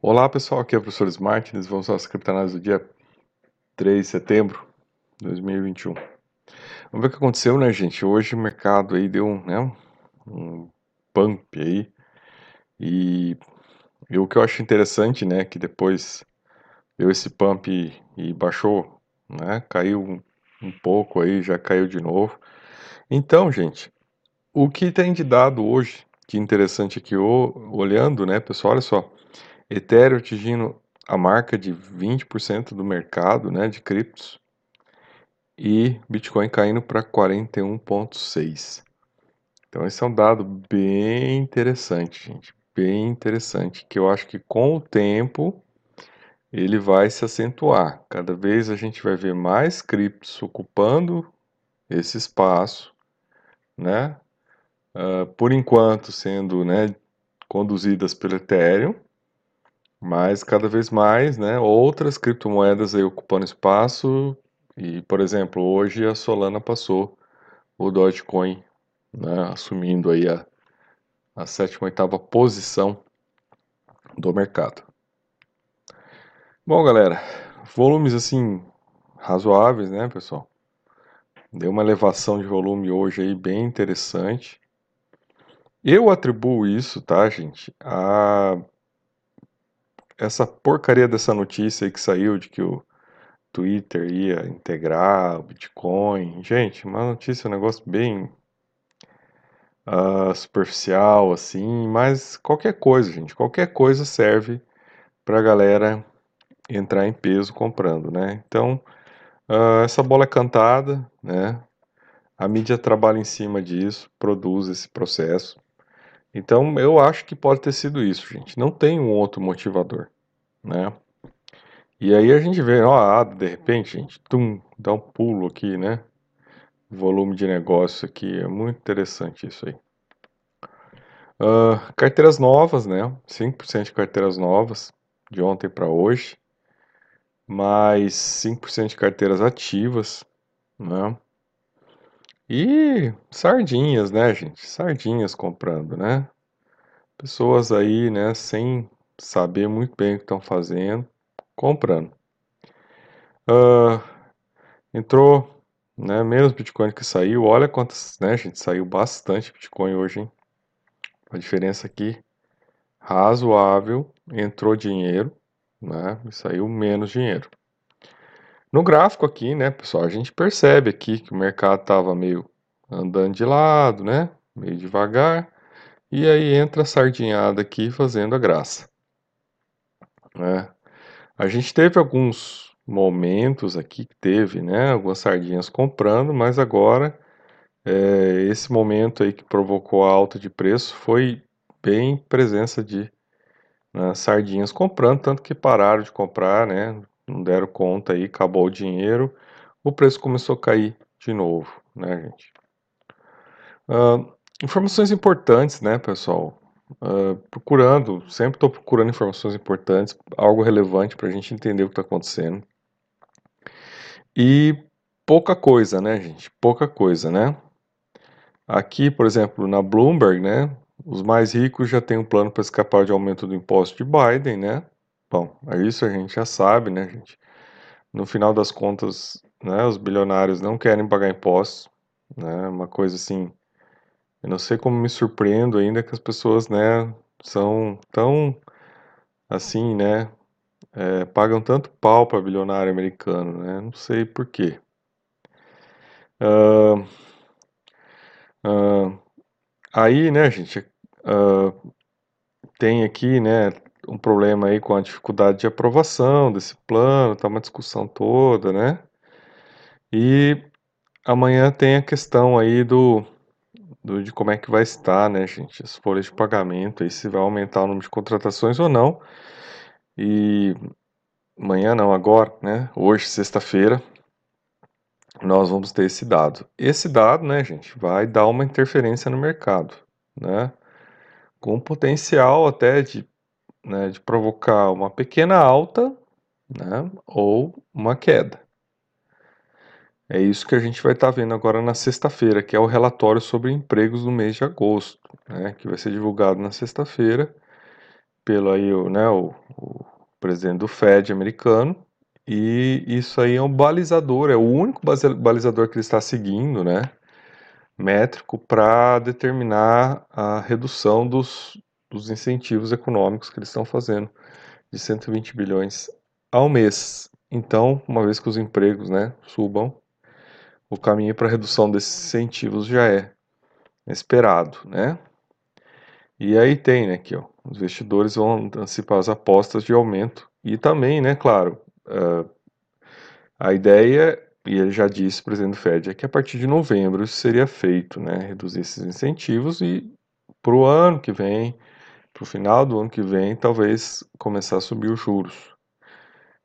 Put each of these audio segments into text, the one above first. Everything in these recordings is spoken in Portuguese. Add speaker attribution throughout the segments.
Speaker 1: Olá pessoal, aqui é o professor Smart, nós vamos às criptoanálises do dia 3 de setembro de 2021. Vamos ver o que aconteceu, né gente? Hoje o mercado aí deu um, né, um pump aí e, e, o que eu acho interessante, né, que depois deu esse pump e, e baixou, né, caiu um, um pouco aí, já caiu de novo. Então, gente, o que tem de dado hoje, que interessante aqui, olhando, né, pessoal, olha só, Ethereum atingindo a marca de 20% do mercado né, de criptos e Bitcoin caindo para 41,6%. Então, esse é um dado bem interessante, gente. Bem interessante, que eu acho que com o tempo ele vai se acentuar. Cada vez a gente vai ver mais criptos ocupando esse espaço, né? Uh, por enquanto sendo né, conduzidas pelo Ethereum, mas cada vez mais, né, outras criptomoedas aí ocupando espaço e, por exemplo, hoje a Solana passou o Dogecoin, né, assumindo aí a, a sétima, oitava posição do mercado. Bom, galera, volumes assim razoáveis, né, pessoal? Deu uma elevação de volume hoje aí bem interessante. Eu atribuo isso, tá, gente, a essa porcaria dessa notícia aí que saiu de que o Twitter ia integrar o Bitcoin. Gente, uma notícia, um negócio bem uh, superficial, assim, mas qualquer coisa, gente, qualquer coisa serve para a galera entrar em peso comprando, né? Então, uh, essa bola é cantada, né? A mídia trabalha em cima disso, produz esse processo. Então, eu acho que pode ter sido isso, gente. Não tem um outro motivador, né? E aí a gente vê, ó, de repente, gente, tum, dá um pulo aqui, né? Volume de negócio aqui, é muito interessante isso aí. Uh, carteiras novas, né? 5% de carteiras novas, de ontem para hoje. Mais 5% de carteiras ativas, né? E sardinhas, né, gente? Sardinhas comprando, né? Pessoas aí, né, sem saber muito bem o que estão fazendo, comprando. Uh, entrou, né, menos Bitcoin que saiu. Olha quantas, né, gente? Saiu bastante Bitcoin hoje, hein? A diferença aqui razoável. Entrou dinheiro, né? E saiu menos dinheiro. No gráfico aqui, né, pessoal, a gente percebe aqui que o mercado estava meio andando de lado, né, meio devagar, e aí entra a sardinhada aqui fazendo a graça. Né? A gente teve alguns momentos aqui que teve, né, algumas sardinhas comprando, mas agora é, esse momento aí que provocou a alta de preço foi bem presença de né, sardinhas comprando, tanto que pararam de comprar, né, não deram conta aí, acabou o dinheiro, o preço começou a cair de novo, né, gente? Uh, informações importantes, né, pessoal? Uh, procurando, sempre estou procurando informações importantes, algo relevante para a gente entender o que está acontecendo. E pouca coisa, né, gente? Pouca coisa, né? Aqui, por exemplo, na Bloomberg, né, os mais ricos já têm um plano para escapar de aumento do imposto de Biden, né? Bom, isso a gente já sabe, né, gente? No final das contas, né, os bilionários não querem pagar impostos, né? Uma coisa assim, eu não sei como me surpreendo ainda que as pessoas, né, são tão assim, né, é, pagam tanto pau para bilionário americano, né? Não sei por quê. Uh, uh, aí, né, gente, uh, tem aqui, né, um problema aí com a dificuldade de aprovação desse plano, tá uma discussão toda, né? E amanhã tem a questão aí do, do de como é que vai estar, né, gente, as folhas de pagamento, aí se vai aumentar o número de contratações ou não. E amanhã não, agora, né? Hoje, sexta-feira, nós vamos ter esse dado. Esse dado, né, gente, vai dar uma interferência no mercado, né? Com potencial até de né, de provocar uma pequena alta né, ou uma queda. É isso que a gente vai estar tá vendo agora na sexta-feira, que é o relatório sobre empregos no mês de agosto, né, que vai ser divulgado na sexta-feira pelo aí, né, o, o presidente do Fed americano, e isso aí é um balizador, é o único balizador que ele está seguindo, né, métrico, para determinar a redução dos, dos incentivos econômicos que eles estão fazendo, de 120 bilhões ao mês. Então, uma vez que os empregos né, subam, o caminho para a redução desses incentivos já é esperado, né? E aí tem, né, aqui, ó, os investidores vão antecipar as apostas de aumento e também, né, claro, uh, a ideia, e ele já disse, o presidente do Fed, é que a partir de novembro isso seria feito, né, reduzir esses incentivos e para o ano que vem, para o final do ano que vem, talvez começar a subir os juros.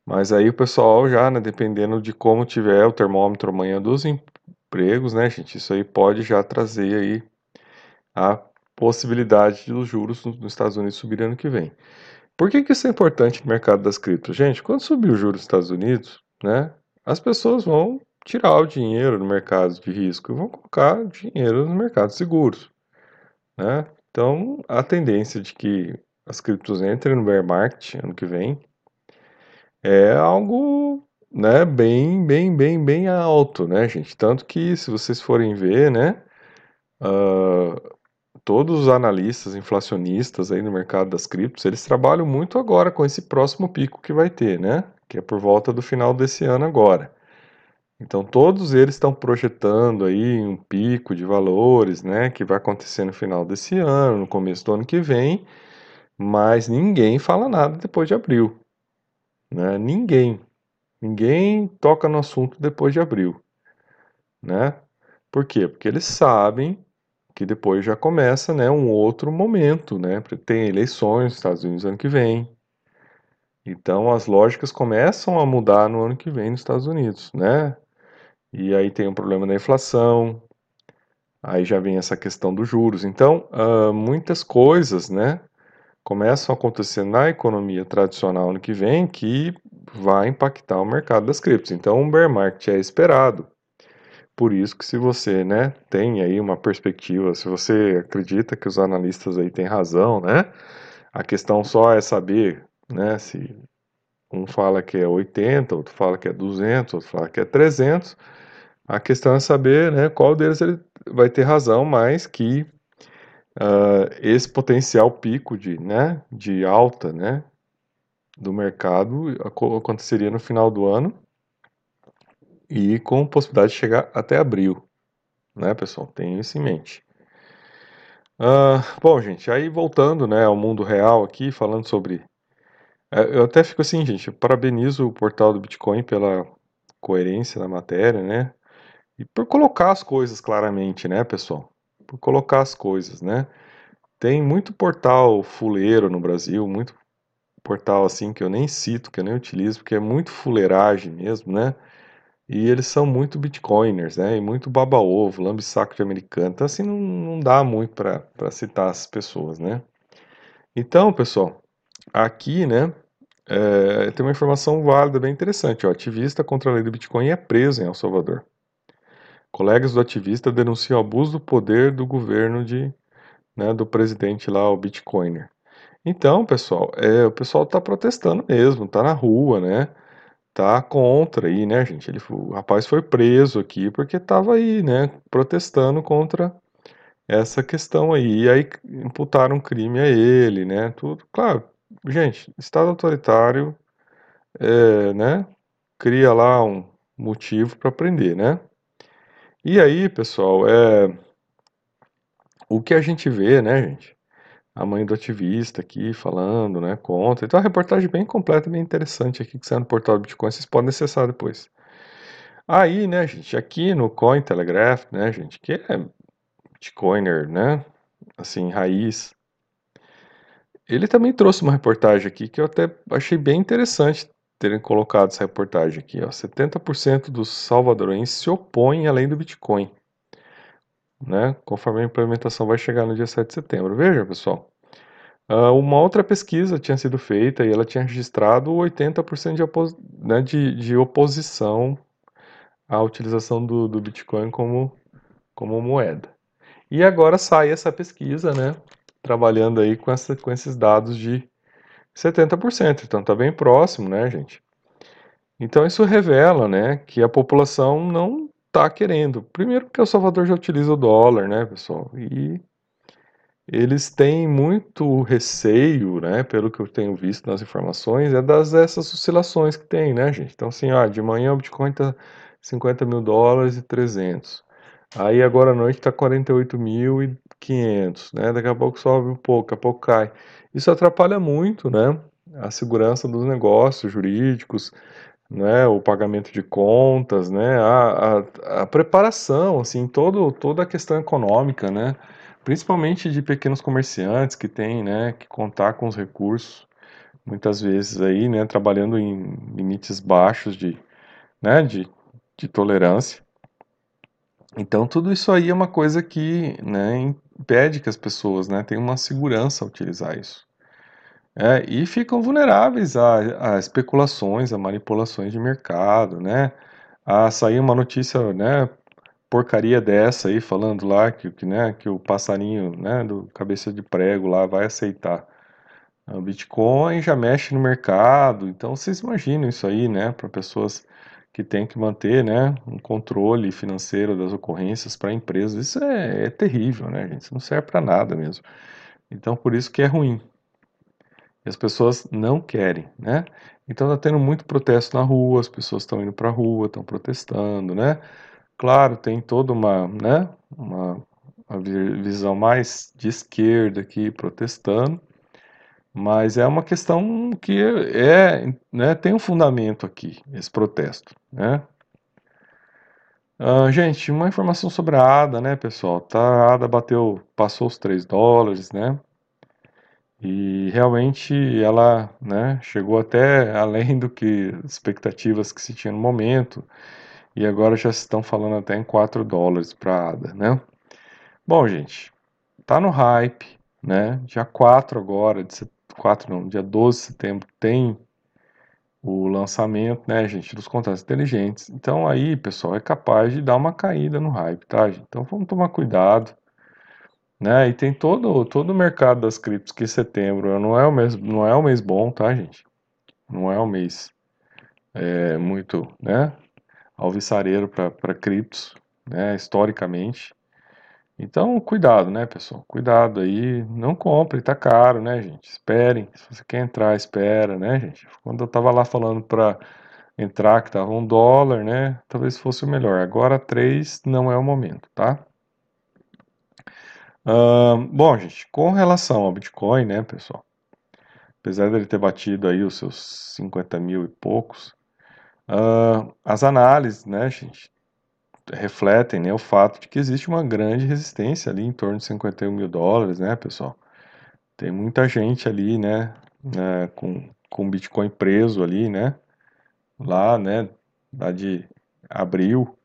Speaker 1: Mas aí o pessoal já, né, dependendo de como tiver o termômetro amanhã dos empregos, né, gente, isso aí pode já trazer aí a possibilidade dos juros nos Estados Unidos subir ano que vem. Por que, que isso é importante no mercado das criptos? Gente, quando subir o juros nos Estados Unidos, né, as pessoas vão tirar o dinheiro do mercado de risco e vão colocar dinheiro no mercado seguros, né? Então, a tendência de que as criptos entrem no bear market ano que vem é algo, né, bem, bem, bem, bem alto, né, gente? Tanto que, se vocês forem ver, né, uh, todos os analistas inflacionistas aí no mercado das criptos, eles trabalham muito agora com esse próximo pico que vai ter, né? Que é por volta do final desse ano agora. Então todos eles estão projetando aí um pico de valores, né, que vai acontecer no final desse ano, no começo do ano que vem, mas ninguém fala nada depois de abril. Né? Ninguém. Ninguém toca no assunto depois de abril. Né? Por quê? Porque eles sabem que depois já começa né, um outro momento. Né? Tem eleições nos Estados Unidos ano que vem. Então as lógicas começam a mudar no ano que vem nos Estados Unidos. Né? E aí tem um problema da inflação. Aí já vem essa questão dos juros. Então, uh, muitas coisas, né? começam a acontecer na economia tradicional no que vem que vai impactar o mercado das criptos. Então, um bear market é esperado. Por isso que se você, né, tem aí uma perspectiva, se você acredita que os analistas aí têm razão, né, a questão só é saber, né, se um fala que é 80, outro fala que é 200, outro fala que é 300, a questão é saber, né, qual deles ele vai ter razão, mas que uh, esse potencial pico de, né, de alta né, do mercado aconteceria no final do ano e com possibilidade de chegar até abril, né, pessoal? Tenho isso em mente. Uh, bom, gente, aí voltando né, ao mundo real aqui, falando sobre. É, eu até fico assim, gente, parabenizo o portal do Bitcoin pela coerência da matéria, né? E por colocar as coisas claramente, né, pessoal? por colocar as coisas, né? Tem muito portal fuleiro no Brasil, muito portal assim que eu nem cito, que eu nem utilizo, porque é muito fuleiragem mesmo, né? E eles são muito bitcoiners, né? E muito baba-ovo, lambe-saco de americano. Então, assim, não, não dá muito para citar as pessoas, né? Então, pessoal, aqui, né, é, tem uma informação válida, bem interessante. Ó, ativista contra a lei do Bitcoin é preso em El Salvador. Colegas do ativista denunciam abuso do poder do governo de, né, do presidente lá, o Bitcoiner. Então, pessoal, é, o pessoal está protestando mesmo, está na rua, né? Tá contra aí, né, gente? Ele, o rapaz foi preso aqui porque estava aí, né, protestando contra essa questão aí. E aí imputaram crime a ele, né? Tudo, claro, gente, Estado autoritário, é, né? Cria lá um motivo para prender, né? E aí, pessoal, é o que a gente vê, né, gente? A mãe do ativista aqui falando, né, contra. Então, a reportagem bem completa, bem interessante aqui que sai no portal do Bitcoin, vocês podem acessar depois. Aí, né, gente, aqui no Cointelegraph, né, gente, que é Bitcoiner, né, assim, raiz, ele também trouxe uma reportagem aqui que eu até achei bem interessante terem colocado essa reportagem aqui. Ó. 70% dos salvadorenses se opõem à lei do Bitcoin, né? conforme a implementação vai chegar no dia 7 de setembro. Veja, pessoal. Uh, uma outra pesquisa tinha sido feita e ela tinha registrado 80% de, opos né, de, de, oposição à utilização do, do Bitcoin como, como moeda. E agora sai essa pesquisa, né, trabalhando aí com, essa, com esses dados de 70%, então está bem próximo, né, gente? Então isso revela, né, que a população não está querendo. Primeiro porque o Salvador já utiliza o dólar, né, pessoal? E eles têm muito receio, né, pelo que eu tenho visto nas informações, é das essas oscilações que tem, né, gente? Então assim, ó, de manhã o Bitcoin está 50 mil dólares e 300. Aí agora à noite está 48.500, né? Daqui a pouco sobe um pouco, daqui a pouco cai. Isso atrapalha muito, né? A segurança dos negócios jurídicos, né? O pagamento de contas, né? A, a, a preparação, assim, todo, toda a questão econômica, né? Principalmente de pequenos comerciantes que têm, né? Que contar com os recursos, muitas vezes aí, né? Trabalhando em limites baixos de, né? De, de tolerância. Então, tudo isso aí é uma coisa que né, impede que as pessoas né, tenham uma segurança ao utilizar isso. É, e ficam vulneráveis a, a, especulações, a manipulações de mercado, né? A sair uma notícia, né, porcaria dessa aí, falando lá que, que, né, que o passarinho né, do cabeça de prego lá vai aceitar o Bitcoin, já mexe no mercado. Então, vocês imaginam isso aí, né, para pessoas que tem que manter né, um controle financeiro das ocorrências para empresas. Isso é, é, terrível, né, gente? Isso não serve para nada mesmo. Então, por isso que é ruim. E as pessoas não querem, né? Então, está tendo muito protesto na rua, as pessoas estão indo para a rua, estão protestando, né? Claro, tem toda uma, né, uma, uma visão mais de esquerda aqui protestando, mas é uma questão que é, né, tem um fundamento aqui, esse protesto, né? Uh, gente, uma informação sobre a ADA, né, pessoal? Tá, a ADA bateu, passou os 3 dólares, né? E realmente ela, né, chegou até além do que expectativas que se tinha no momento. E agora já estão falando até em 4 dólares para a ADA, né? Bom, gente, tá no hype, né? Dia 4 agora de 4 não, dia 12 de setembro tem o lançamento, né, gente, dos contratos inteligentes. Então aí, pessoal, é capaz de dar uma caída no hype, tá, gente? Então vamos tomar cuidado, né? E tem todo todo o mercado das criptos que setembro não é o mês não é o mês bom, tá, gente? Não é o mês é, muito, né, alvissareiro para criptos, né, historicamente. Então, cuidado, né, pessoal? Cuidado aí, não compre, tá caro, né, gente? Esperem, se você quer entrar, espera, né, gente? Quando eu tava lá falando para entrar que tava um dólar, né, talvez fosse o melhor. Agora três não é o momento, tá? Bom, gente, com relação ao Bitcoin, né, pessoal? Apesar dele ter batido aí os seus 50 mil e poucos, as análises, né, gente, refletem né, o fato de que existe uma grande resistência ali em torno de 51 mil dólares, né, pessoal? Tem muita gente ali, né, né com, com Bitcoin preso ali, né, lá, né, lá de abril,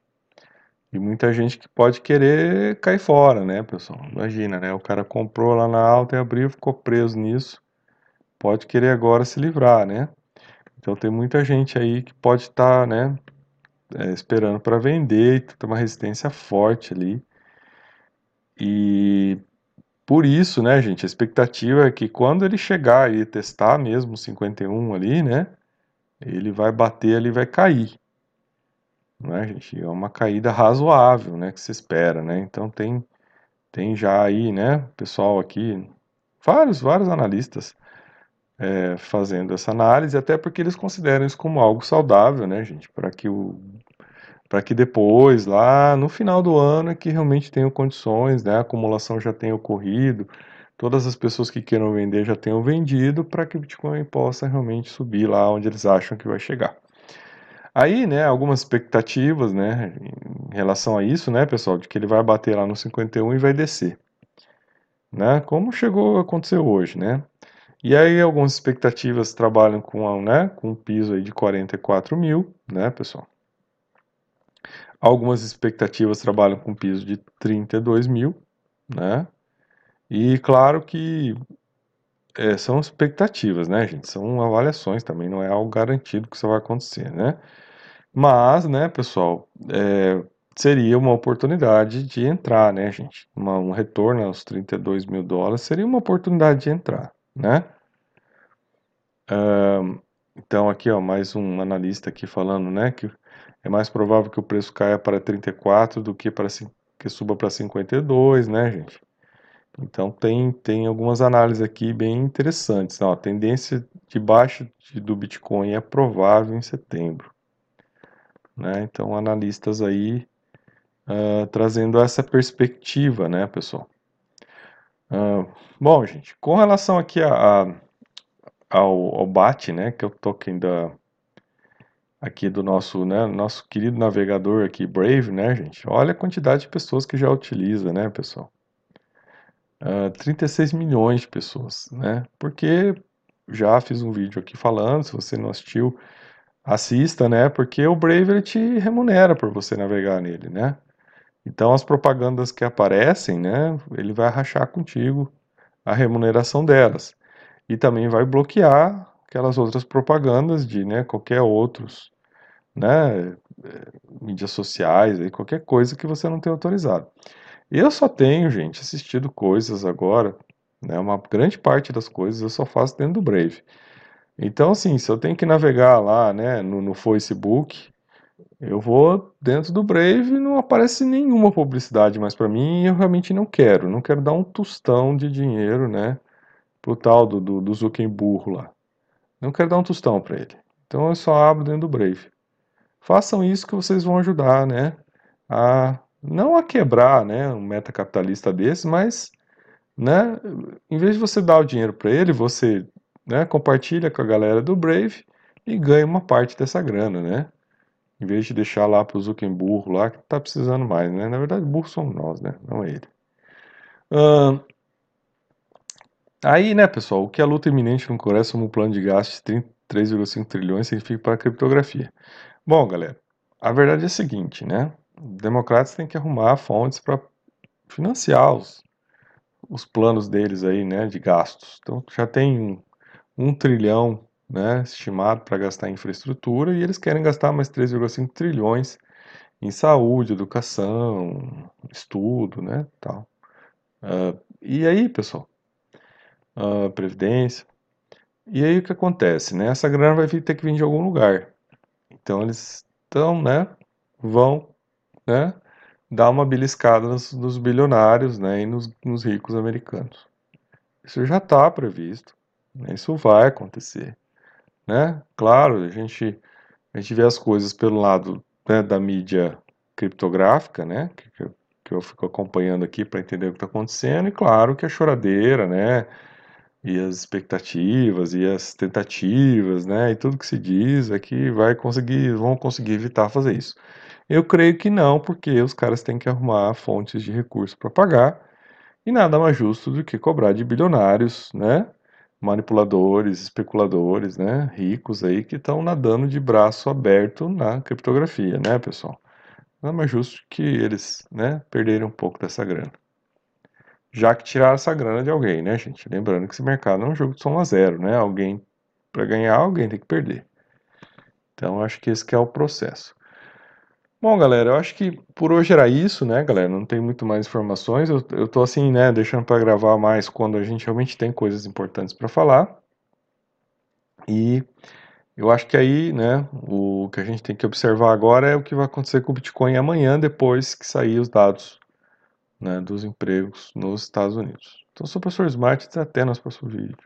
Speaker 1: e muita gente que pode querer cair fora, né, pessoal? Imagina, né, o cara comprou lá na alta em abril, ficou preso nisso, pode querer agora se livrar, né? Então tem muita gente aí que pode estar, tá, né, é, esperando para vender, tem uma resistência forte ali. E por isso, né, gente, a expectativa é que quando ele chegar e testar mesmo o 51 ali, né, ele vai bater ali, vai cair. Não é, gente? É uma caída razoável, né, que se espera, né? Então tem tem já aí, né, pessoal aqui, vários, vários analistas é, fazendo essa análise, até porque eles consideram isso como algo saudável, né, gente, para que o para que depois, lá no final do ano, é que realmente tenham condições, né, a acumulação já tenha ocorrido, todas as pessoas que queiram vender já tenham vendido, para que o Bitcoin possa realmente subir lá onde eles acham que vai chegar. Aí, né, algumas expectativas, né, em relação a isso, né, pessoal, de que ele vai bater lá no 51 e vai descer, né, como chegou a acontecer hoje, né. E aí algumas expectativas trabalham com, né, com um piso aí de 44 mil, né, pessoal. Algumas expectativas trabalham com piso de 32 mil, né? E claro que é, são expectativas, né, gente? São avaliações também, não é algo garantido que isso vai acontecer, né? Mas, né, pessoal, é, seria uma oportunidade de entrar, né, gente? Uma, um retorno aos 32 mil dólares seria uma oportunidade de entrar, né? Uh, então aqui, ó, mais um analista aqui falando, né, que é mais provável que o preço caia para 34 do que para que suba para 52, né, gente? Então tem, tem algumas análises aqui bem interessantes. Ó, a tendência de baixa do Bitcoin é provável em setembro. Né? Então analistas aí uh, trazendo essa perspectiva, né, pessoal? Uh, bom, gente, com relação aqui a, a, ao, ao BAT, né, que é o token da, aqui do nosso, né, nosso querido navegador aqui, Brave, né, gente? Olha a quantidade de pessoas que já utiliza, né, pessoal? Uh, ah, 36 milhões de pessoas, né? Porque já fiz um vídeo aqui falando, se você não assistiu, assista, né? Porque o Brave ele te remunera por você navegar nele, né? Então as propagandas que aparecem, né? Ele vai rachar contigo a remuneração delas e também vai bloquear aquelas outras propagandas de, né? Qualquer outros, né? Eh, mídias sociais, aí qualquer coisa que você não tenha autorizado. Eu só tenho, gente, assistido coisas agora, né? Uma grande parte das coisas eu só faço dentro do Brave. Então, assim, se eu tenho que navegar lá, né, no, no Facebook, eu vou dentro do Brave e não aparece nenhuma publicidade mais para mim e eu realmente não quero. Não quero dar um tostão de dinheiro, né, pro tal do, do, do lá. Não quero dar um tostão para ele. Então eu só abro dentro do Brave. Façam isso que vocês vão ajudar, né, a não a quebrar, né, um meta capitalista desse, mas, né, em vez de você dar o dinheiro para ele, você, né, compartilha com a galera do Brave e ganha uma parte dessa grana, né? Em vez de deixar lá para o Zuckerberg lá, que tá precisando mais, né? Na verdade, burro somos nós, né? Não é ele. Aí, né, pessoal, o que a luta iminente no Congresso como um plano de gastos de 3,5 trilhões significa para a criptografia? Bom, galera, a verdade é a seguinte, né? democratas têm que arrumar fontes para financiar os, os planos deles aí, né, de gastos. Então já tem um, um trilhão, né, estimado para gastar em infraestrutura e eles querem gastar mais 3,5 trilhões em saúde, educação, estudo, né, tal. Uh, e aí, pessoal, uh, previdência. E aí o que acontece, né? Essa grana vai ter que vir de algum lugar. Então eles estão, né, vão né, dar uma beliscada nos, nos bilionários né, e nos, nos, ricos americanos. Isso já está previsto, né, isso vai acontecer. Né? Claro, a gente, a gente vê as coisas pelo lado né, da mídia criptográfica, né, que, que eu fico acompanhando aqui para entender o que está acontecendo, e claro que a choradeira, né, e as expectativas e as tentativas, né, e tudo que se diz é que vai conseguir, vão conseguir evitar fazer isso. Eu creio que não, porque os caras têm que arrumar fontes de recursos para pagar, e nada mais justo do que cobrar de bilionários, né? Manipuladores, especuladores, né? Ricos aí que estão nadando de braço aberto na criptografia, né, pessoal? Nada mais justo que eles, né, perderem um pouco dessa grana. Já que tiraram essa grana de alguém, né, gente? Lembrando que esse mercado é um jogo de soma zero, né? Alguém, para ganhar, alguém tem que perder. Então, acho que esse que é o processo. Bom, galera, eu acho que por hoje era isso, né, galera? Não tem muito mais informações. Eu, eu tô assim, né, deixando para gravar mais quando a gente realmente tem coisas importantes para falar. E eu acho que aí, né, o que a gente tem que observar agora é o que vai acontecer com o Bitcoin amanhã, depois que sair os dados né, dos empregos nos Estados Unidos. Então, sou o professor Smart até nosso próximo vídeo.